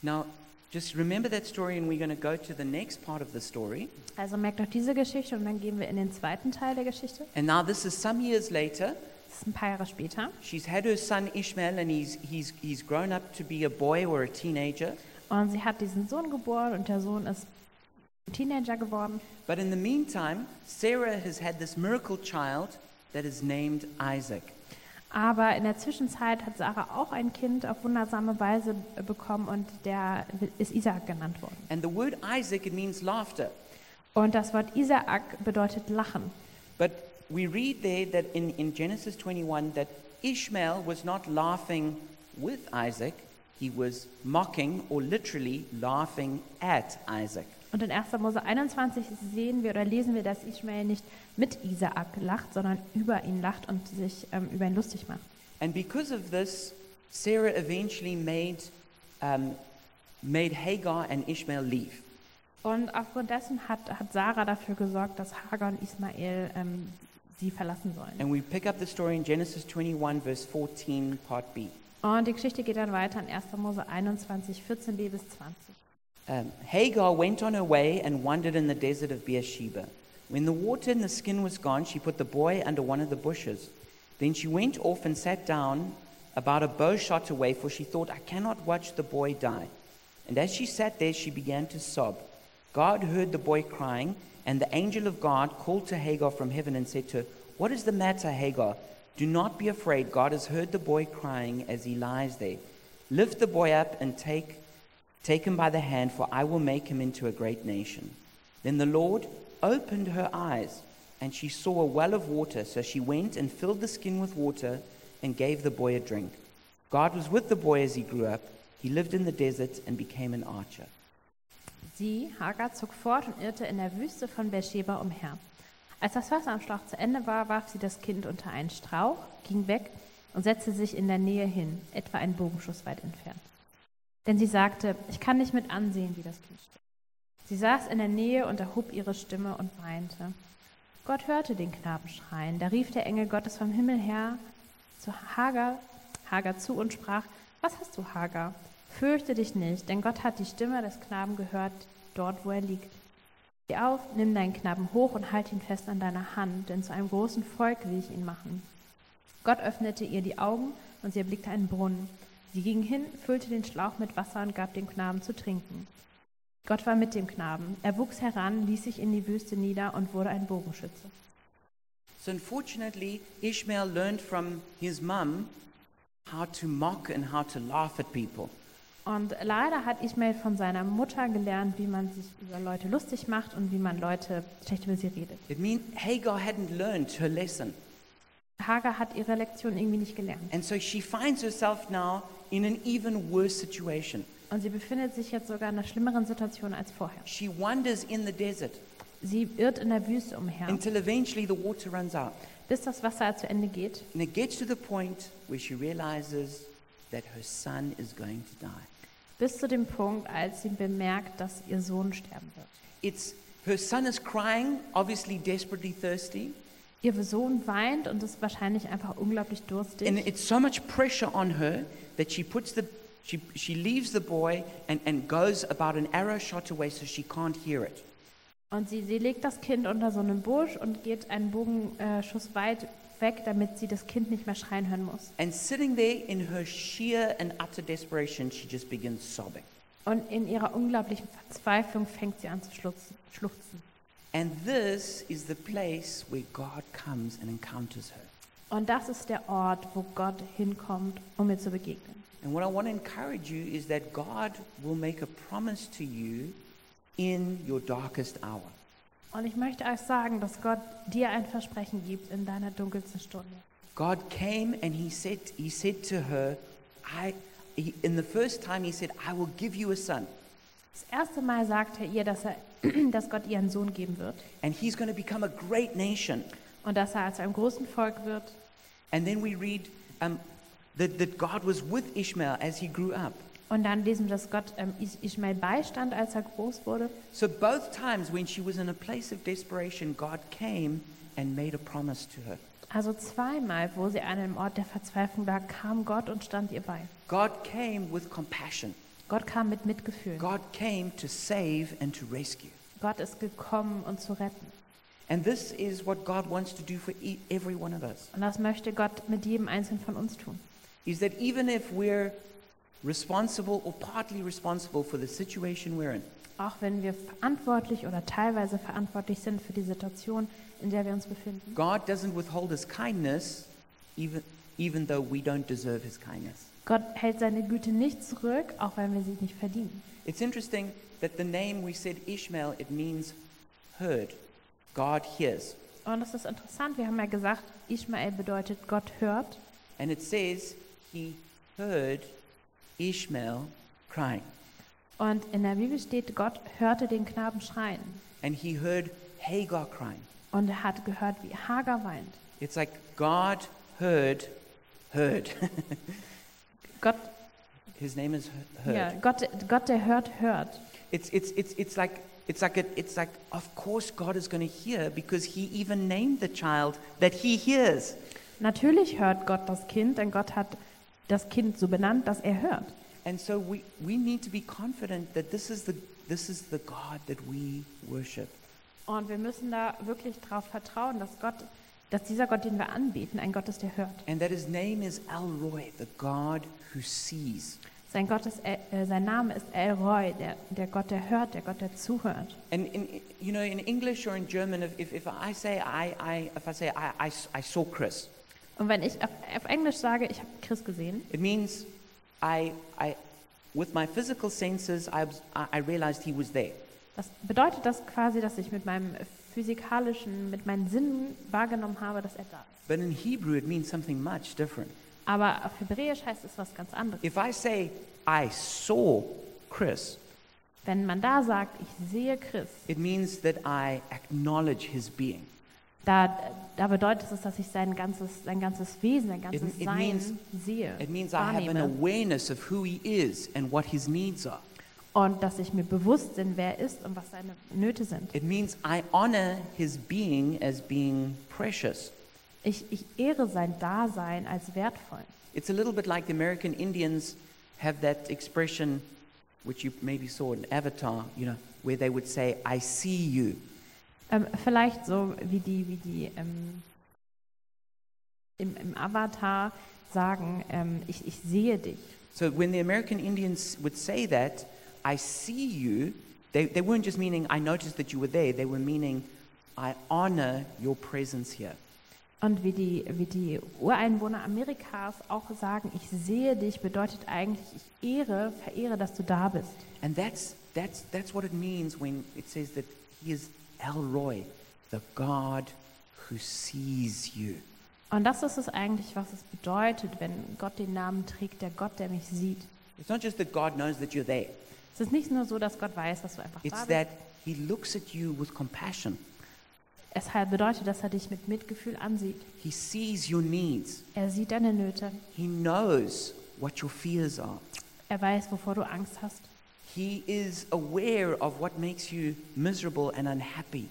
Now, just remember that story, and we're going to go to the next part of the story. Also merkt euch diese Geschichte und dann gehen wir in den zweiten Teil der Geschichte. And now, this is some years later. Das ist ein paar Jahre später. She's had her son Ishmael, and he's, he's, he's grown up to be a boy or a teenager. Und sie hat diesen Sohn geboren und der Sohn ist Teenager geworden. But in the meantime, Sarah has had this miracle child that is named Isaac. Aber in der Zwischenzeit hat Sarah auch ein Kind auf wundersame Weise bekommen und der ist Isaak genannt worden. And the word Isaac, it means laughter. Und das Wort Isaak bedeutet Lachen. But we read there that in, in Genesis 21 that Ishmael was not laughing with Isaac, he was mocking or literally laughing at Isaac. Und in 1. Mose 21 sehen wir oder lesen wir, dass Ishmael nicht mit Isaak lacht, sondern über ihn lacht und sich ähm, über ihn lustig macht. And because of this, Sarah eventually made, um, made Hagar and Ishmael leave. Und aufgrund dessen hat, hat Sarah dafür gesorgt, dass Hagar und Ismael ähm, sie verlassen sollen. And we pick up the story in Genesis 21, verse 14, part B. Und die Geschichte geht dann weiter in 1. Mose 21, 14b bis 20. Um, Hagar went on her way and wandered in the desert of Beersheba. When the water in the skin was gone, she put the boy under one of the bushes. Then she went off and sat down about a bow shot away, for she thought, I cannot watch the boy die. And as she sat there, she began to sob. God heard the boy crying, and the angel of God called to Hagar from heaven and said to her, What is the matter, Hagar? Do not be afraid. God has heard the boy crying as he lies there. Lift the boy up and take, take him by the hand, for I will make him into a great nation. Then the Lord opened her eyes, and she saw a well of water. So she went and filled the skin with water and gave the boy a drink. God was with the boy as he grew up. He lived in the desert and became an archer. Sie, Hagar, zog fort und irrte in der Wüste von Beersheba umher. Als das Wasser am Schlauch zu Ende war, warf sie das Kind unter einen Strauch, ging weg und setzte sich in der Nähe hin, etwa einen Bogenschuss weit entfernt. Denn sie sagte, ich kann nicht mit ansehen, wie das Kind stirbt. Sie saß in der Nähe und erhob ihre Stimme und weinte. Gott hörte den Knaben schreien. Da rief der Engel Gottes vom Himmel her zu Hagar, Hagar zu und sprach, was hast du, Hagar? Fürchte dich nicht, denn Gott hat die Stimme des Knaben gehört, dort, wo er liegt. Steh auf, nimm deinen Knaben hoch und halt ihn fest an deiner Hand, denn zu einem großen Volk will ich ihn machen. Gott öffnete ihr die Augen und sie erblickte einen Brunnen. Sie ging hin, füllte den Schlauch mit Wasser und gab dem Knaben zu trinken. Gott war mit dem Knaben. Er wuchs heran, ließ sich in die Wüste nieder und wurde ein Bogenschütze. So, unfortunately, Ishmael learned from his mum how to mock and how to laugh at people. Und leider hat Ismael von seiner Mutter gelernt, wie man sich über Leute lustig macht und wie man Leute schlecht über sie redet. It means Hagar hadn't learned her lesson. Hagar hat ihre Lektion irgendwie nicht gelernt. And so she finds herself now in an even worse situation. Und sie befindet sich jetzt sogar in einer schlimmeren Situation als vorher. She wanders in the desert Sie irrt in der Wüste umher, until eventually the water runs out. bis das Wasser zu Ende geht. And it gets to the point where she realizes that her son is going to die. Bis zu dem Punkt, als sie bemerkt, dass ihr Sohn sterben wird. It's her son is crying, obviously desperately thirsty, Ihr Sohn weint und ist wahrscheinlich einfach unglaublich and durstig. it's so much pressure on her that she puts the she, she leaves the boy and, and goes about an arrow shot away so she can't hear it. Und sie, sie legt das Kind unter so einem Busch und geht einen Bogenschuss weit weg, damit sie das Kind nicht mehr schreien hören muss. And sitting there in her sheer and utter desperation, she just begins sobbing. Und in ihrer unglaublichen Verzweiflung fängt sie an zu schluchzen. And this is the place where God comes and encounters her. Und das ist der Ort, wo Gott hinkommt, um mir zu begegnen. And what I want to encourage you is that God will make a promise to you in your darkest hour. Und ich möchte euch sagen, dass Gott dir ein Versprechen gibt in deiner dunkelsten Stunde. God came and he said, he said to her, I, he, in the first time he said, I will give you a son. Das erste Mal sagt er ihr, dass, er, dass Gott ihr einen Sohn geben wird And he's going to become a great nation. und dass er zu einem großen Volk wird. And then we read um, that, that God was with Ishmael as he grew up. Und dann lesen wir, dass Gott ähm, Is- Ismael beistand, als er groß wurde. So both times when she was in a place of desperation, God came and made a promise to her. Also zweimal, wo sie an einem Ort der Verzweiflung war, kam Gott und stand ihr bei. God came with compassion. Gott kam mit Mitgefühl. God came to save and to rescue. Gott ist gekommen, um zu retten. And this is what God wants to do for e- every one of us. Und das möchte Gott mit jedem Einzelnen von uns tun. Is that even if we're responsible or partly responsible for the situation we're in, Auch wenn wir verantwortlich oder teilweise verantwortlich sind für die Situation, in der wir uns befinden. God doesn't withhold his kindness even even though we don't deserve his kindness. Gott hält seine Güte nicht zurück, auch wenn wir sie nicht verdienen. It's interesting that the name we said Ishmael, it means heard. God hears. Und das ist interessant, wir haben ja gesagt, Ishmael bedeutet Gott hört. And it says he heard Ishmael crying. Und in der Bibel steht, Gott hörte den Knaben schreien. And he heard Hagar crying. Und er hat gehört, wie Hagar weint. It's like God heard, heard. Gott, His name is heard. ja, Gott, Gott, der hört, hört. It's, it's, it's, it's like, it's like, a, it's like, of course God is going to hear because he even named the child that he hears. Natürlich hört Gott das Kind, denn Gott hat das Kind so benannt, dass er hört. And so we, we need to be confident that this is, the, this is the God that we worship. Und wir müssen da wirklich darauf vertrauen, dass Gott, dass dieser Gott, den wir anbeten, ein Gott ist, der hört. And that his name is El Roy, the God who sees. Sein, Gott ist, äh, sein Name ist El Roy, der, der Gott, der hört, der Gott, der zuhört. And in, you know, in English or in German, if, if, if I say I, I, if I say I, I, I saw Chris, Und wenn ich auf, auf Englisch sage, ich habe Chris gesehen, it means I, I, with my physical senses, I, I realized he was there. das bedeutet das quasi, dass ich mit meinem physikalischen, mit meinen Sinnen wahrgenommen habe, dass er da ist. But in Hebrew, it means something much different. Aber auf Hebräisch heißt es was ganz anderes. If I say I saw Chris, Wenn man da sagt, ich sehe Chris, it means that I acknowledge his being. Da, da bedeutet es, dass ich sein ganzes, sein ganzes Wesen, sein ganzes it Sein means- sehe, It means I have an awareness of who he is and what his needs are. Und dass ich mir bewusst bin, wer er ist und was seine Nöte sind. It means I honor his being as being precious. Ich, ich ehre sein Dasein als wertvoll. It's a little bit like the American Indians have that expression, which you maybe saw in Avatar, you know, where they would say, I see you. Ähm, vielleicht so wie die, wie die ähm, im, im Avatar sagen, ähm, ich, ich sehe dich. So when the American Indians would say that, I see you, they, they weren't just meaning, I noticed that you were there, they were meaning, I honor your presence here. Und wie die, wie die Ureinwohner Amerikas auch sagen, ich sehe dich, bedeutet eigentlich, ich ehre, verehre, dass du da bist. And that's, that's, that's what it means when it says that he is El Roy, the God who sees you. Und das ist es eigentlich, was es bedeutet, wenn Gott den Namen trägt, der Gott, der mich sieht. It's not just that God knows that you're there, Es ist nicht nur so, dass Gott weiß, dass du einfach da it's bist. that he looks at you with compassion. Es bedeutet, dass er dich mit Mitgefühl ansieht. He sees your needs. Er sieht deine Nöte. He knows what your fears are. Er weiß, wovor du Angst hast. He is aware of what makes you miserable and unhappy.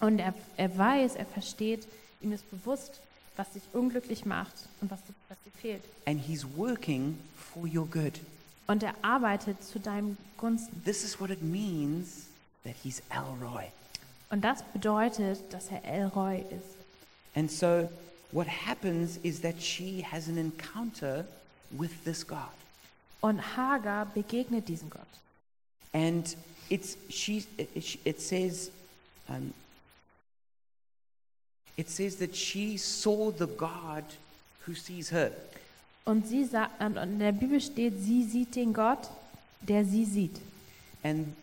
Und er, er weiß, er versteht, ihm ist bewusst, was dich unglücklich macht und was, was dir fehlt. And he's working for your good. Und er arbeitet zu deinem Gunsten. This is what it means that he's Elroy. Und das bedeutet, dass er Elroy ist. And so what happens is that she has an encounter with this God. Und Hagar begegnet diesem Gott. And it's she it, says um, it says that she saw the God who sees her. Und, sie sa und in der Bibel steht, sie sieht den Gott, der sie sieht. And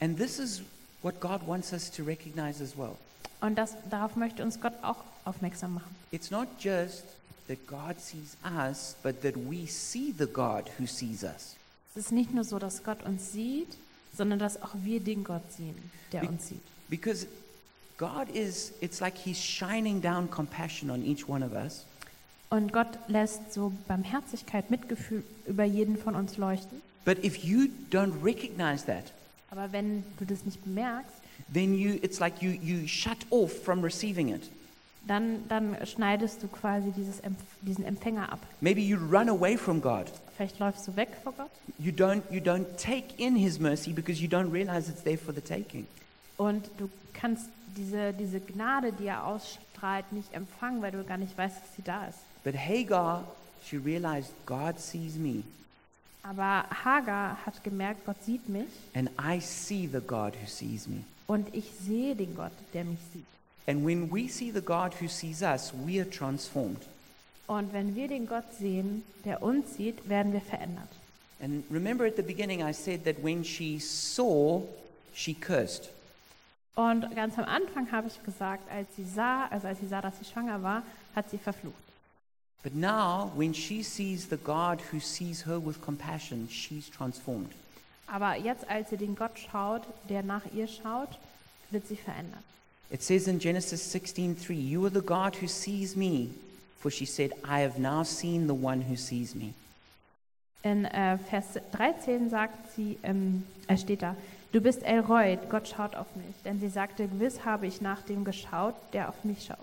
and this is what God wants us to recognize as well. Und das, darauf möchte uns Gott auch aufmerksam machen. It's not just that God sees us, but that we see the God who sees us. Es ist nicht nur so, dass Gott uns sieht, sondern dass auch wir den Gott sehen, der Be- uns sieht. Because God is, it's like He's shining down compassion on each one of us. Und Gott lässt so Barmherzigkeit, Mitgefühl über jeden von uns leuchten. But if you don't recognize that, Aber wenn du das nicht bemerkst, then you, it's like you, you shut off from receiving it. Dann, dann schneidest du quasi dieses, diesen Empfänger ab. Maybe you run away from God. Vielleicht läufst du weg vor Gott You don't, you don't take in His mercy because you don't realize it's there for the taking. und du kannst diese, diese Gnade, die er ausstrahlt, nicht empfangen, weil du gar nicht weißt, dass sie da ist. But Hagar, she realized God sees me, Aber Hagar hat gemerkt, Gott sieht mich and I see the God who sees me. und ich sehe den Gott, der mich sieht. And when we see the God who sees us, we are transformed. Und wenn wir den Gott sehen, der uns sieht, werden wir verändert. And remember at the beginning, I said that when she saw, she cursed. Und ganz am Anfang habe ich gesagt, als sie sah, also als sie sah, dass sie schwanger war, hat sie verflucht. But now, when she sees the God who sees her with compassion, she's transformed. Aber jetzt, als sie den Gott schaut, der nach ihr schaut, wird sie verändert. It says in Genesis 16:3, "You are the God who sees me." For she said, "I have now seen the one who sees me." In äh, Vers 13 sagt sie, ähm, äh, steht da, du bist Elroy, Gott schaut auf mich. Denn sie sagte, gewiss habe ich nach dem geschaut, der auf mich schaut.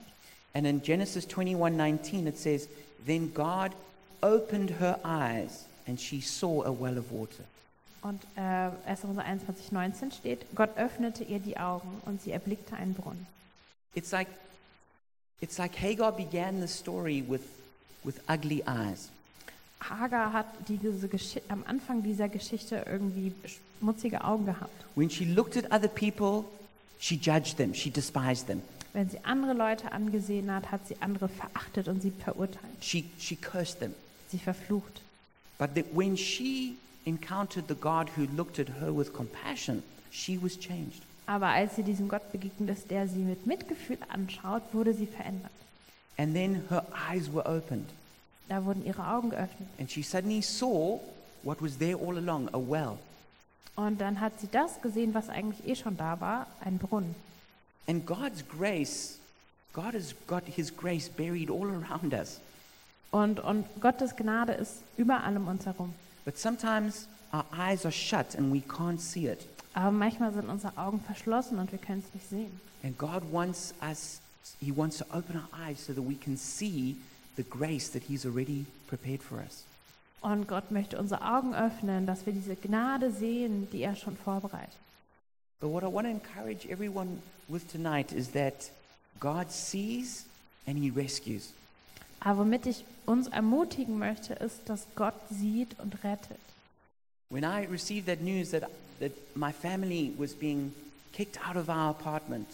And in Genesis 21:19 it says, "Then God opened her eyes and she saw a well of water." Und äh, 1. Mose 21, 19 steht, Gott öffnete ihr die Augen und sie erblickte einen Brunnen. It's like it's like Hagar began the story with with ugly eyes. Hagar hat diese Gesch am Anfang dieser Geschichte irgendwie schmutzige Augen gehabt. When she looked at other people, she judged them, she despised them. Wenn sie andere Leute angesehen hat, hat sie andere verachtet und sie verurteilt. She she cursed them. Sie verflucht. But that when she encountered the God who looked at her with compassion, she was changed. Aber als sie diesem Gott begegnet ist, der sie mit Mitgefühl anschaut, wurde sie verändert. And then her eyes were opened, Da wurden ihre Augen geöffnet. and she suddenly saw what was there all along a well. Und dann hat sie das gesehen, was eigentlich eh schon da war, ein Brunnen. And God's grace, God has got His grace buried all around us. Und, und Gottes Gnade ist überall um uns herum. But sometimes our eyes are shut and we can't see it. Aber manchmal sind unsere Augen verschlossen und wir können es nicht sehen. And God wants us, He wants to open our eyes so that we can see the grace that He's already prepared for us. Und Gott möchte unsere Augen öffnen, dass wir diese Gnade sehen, die er schon vorbereitet. But what I want to encourage everyone with tonight is that God sees and He rescues. Aber womit ich uns ermutigen möchte, ist, dass Gott sieht und rettet. When I received that news that, that my family was being kicked out of our apartment,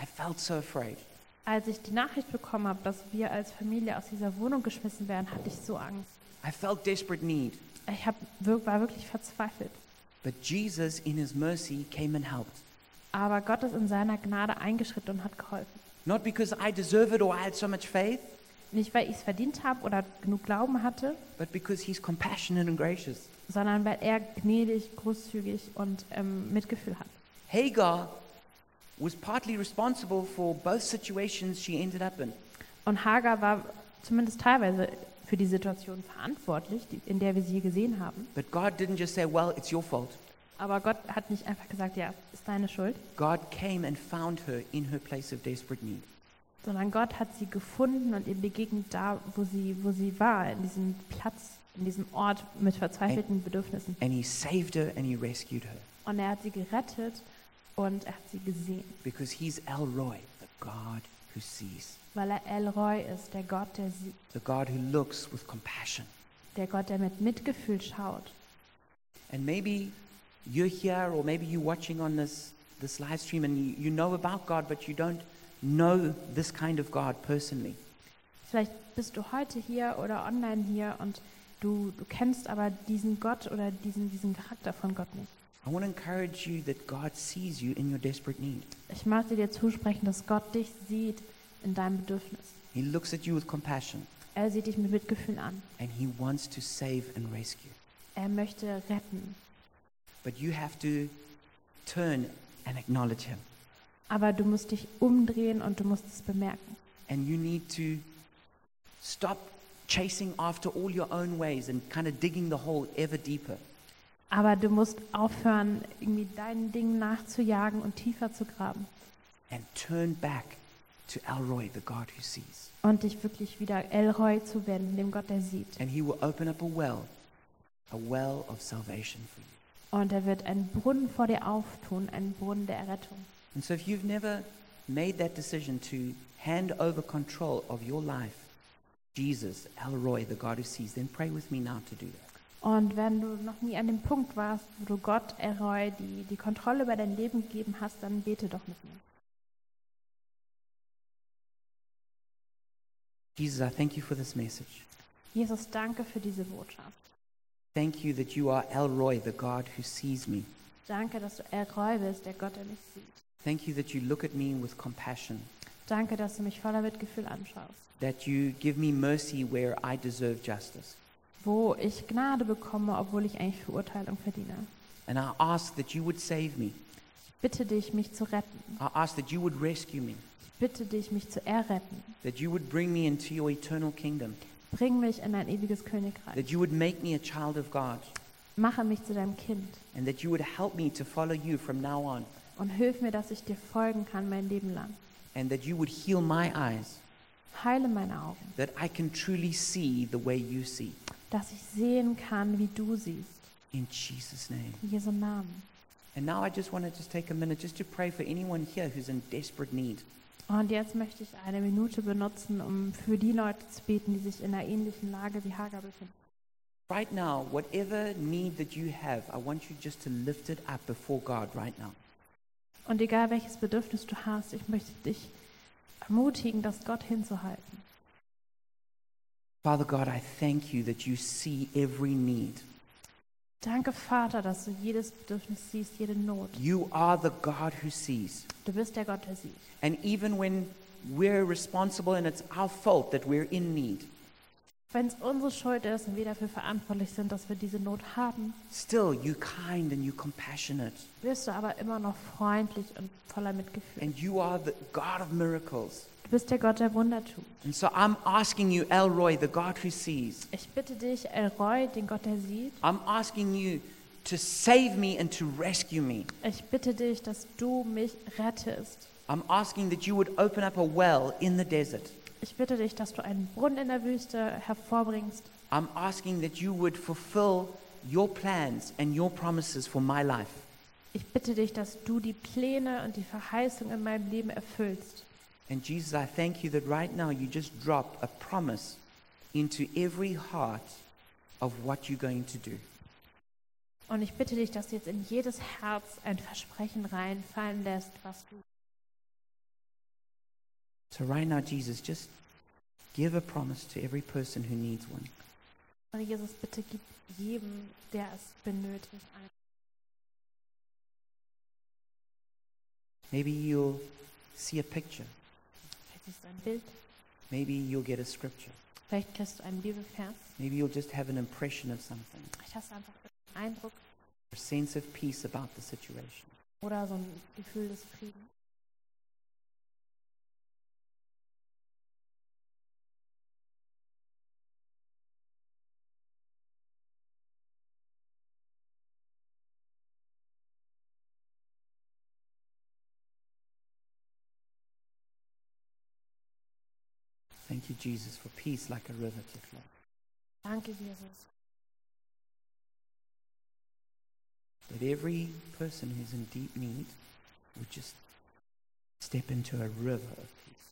I felt so afraid. Als ich die Nachricht bekommen habe, dass wir als Familie aus dieser Wohnung geschmissen werden, hatte ich so Angst. I felt desperate need. Ich hab, war wirklich verzweifelt. But Jesus, in His mercy, came and helped. Aber Gott ist in seiner Gnade eingeschritten und hat geholfen. Not because I deserve it or I had so much faith, Nicht, weil ich es verdient habe oder genug Glauben hatte, but because He's compassionate and gracious. sondern weil er gnädig, großzügig und ähm, Mitgefühl hat. Hagar was partly responsible for both situations she ended up in. Und Hagar war zumindest teilweise für die Situation verantwortlich, die, in der wir sie gesehen haben. But God didn't just say, Well, it's your fault. Aber Gott hat nicht einfach gesagt, ja, ist deine Schuld, God came and found her in her place of desperate need. Sondern Gott hat sie gefunden und ihr begegnet da, wo sie, wo sie war, in diesem Platz, in diesem Ort mit verzweifelten Bedürfnissen. And He saved her and He rescued her Und er hat sie gerettet und er hat sie gesehen, because He's El Roy, the God who sees, weil er Elroy ist, der Gott, der sieht, the God who looks with compassion. der Gott, der mit Mitgefühl schaut. And maybe you're here or maybe you're watching on this, this live stream and you, you know about God, but you don't know this kind of God personally. Vielleicht bist du heute hier oder online hier und du, du kennst aber diesen Gott oder diesen, diesen Charakter von Gott nicht. I want to encourage you that God sees you in your desperate need. Ich möchte dir zusprechen, dass Gott dich sieht in deinem Bedürfnis. He looks at you with compassion Er sieht dich mit Mitgefühl an. and He wants to save and rescue. Er möchte retten. But you have to turn and acknowledge Him. Aber du musst dich umdrehen und du musst es bemerken. And you need to stop chasing after all your own ways and kind of digging the hole ever deeper. Aber du musst aufhören, irgendwie deinen Dingen nachzujagen und tiefer zu graben. and turn back to Elroy, the God who sees. Und dich wirklich wieder Elroy zu wenden, dem Gott, der sieht. And He will open up a well, a well of salvation for you. Und er wird einen Brunnen vor dir auftun, einen Brunnen der Errettung. And so, if you've never made that decision to hand over control of your life, Jesus, Elroy, the God who sees, then pray with me now to do that. Und wenn du noch nie an dem Punkt warst, wo du Gott, Elroy, die, die Kontrolle über dein Leben gegeben hast, dann bete doch mit mir. Jesus, I thank you for this message. Jesus, danke für diese Botschaft. Thank you that you are El Roy, the God who sees me. Danke, dass du El Roy bist, der Gott, der mich sieht. Thank you that you look at me with compassion, Danke, dass du mich voller Mitgefühl anschaust. that you give me mercy where I deserve justice. Wo ich Gnade bekomme, obwohl ich eigentlich Verurteilung verdiene. And I ask that you would save me. Bitte dich, mich zu retten. I ask that you would rescue me, bitte dich, mich zu erretten. that you would bring me into your eternal kingdom, Bring mich in dein ewiges Königreich. that you would make me a child of God, Mache mich zu deinem Kind. and that you would help me to follow you from now on, Und hilf mir, dass ich dir folgen kann mein Leben lang. and that you would heal my eyes, Heile meine Augen. that I can truly see the way you see. Dass ich sehen kann, wie du siehst. In Jesus' name. In Jesu Namen. And now I just want to just take a minute just to pray for anyone here who's in desperate need. Und jetzt möchte ich eine Minute benutzen, um für die Leute zu beten, die sich in einer ähnlichen Lage wie Hagar befinden. Right now, whatever need that you have, I want you just to lift it up before God right now. Und egal welches Bedürfnis du hast, ich möchte dich ermutigen, das Gott hinzuhalten. Father God, I thank you that you see every need. Danke, Vater, dass du jedes Bedürfnis siehst, jede Not. You are the God who sees. Du bist der Gott, der sieht. And even when we're responsible and it's our fault that we're in need, Wenn es unsere Schuld ist und wir dafür verantwortlich sind, dass wir diese Not haben, still you kind and you compassionate. bist du aber immer noch freundlich und voller Mitgefühl. And you are the God of miracles. Du bist der Gott, der Wunder tut. And so I'm asking you, El Roy, the God who sees, Ich bitte dich, El Roy, den Gott, der sieht, I'm asking you to save me and to rescue me. ich bitte dich, dass du mich rettest. I'm asking that you would open up a well in the desert. Ich bitte dich, dass du einen Brunnen in der Wüste hervorbringst. I'm asking that you would fulfill your plans and your promises for my life. Ich bitte dich, dass du die Pläne und die Verheißung in meinem Leben erfüllst. And Jesus, I thank you that right now you just drop a promise into every heart of what you're going to do. Und ich bitte dich, dass du jetzt in jedes Herz ein Versprechen reinfallen lässt, was du. So right now, Jesus, just give a promise to every person who needs one. Und Jesus, bitte gib jedem, der es benötigt, ein. Maybe you'll see a picture. Vielleicht siehst du ein Bild, Maybe you'll get a scripture. vielleicht kriegst du einen Bibelvers, Maybe you'll just have an impression of something, vielleicht hast du einfach einen Eindruck a sense of peace about the situation. oder so ein Gefühl des Friedens. Thank you, Jesus, for peace like a river to flow. Danke, Jesus. That every person who's in deep need would just step into a river of peace.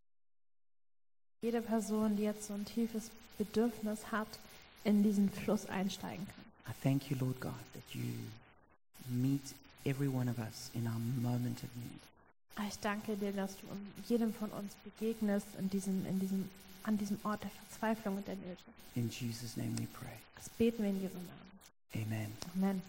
Jede Person, die jetzt so ein tiefes Bedürfnis hat, in diesen Fluss einsteigen kann. I thank you, Lord God, that you meet every one of us in our moment of need. Aber Ich danke dir, dass du jedem von uns begegnest in diesem, in diesem, an diesem Ort der Verzweiflung und der Nöte. In Jesus' name we pray. Das beten wir in Jesu Namen. Amen. Amen.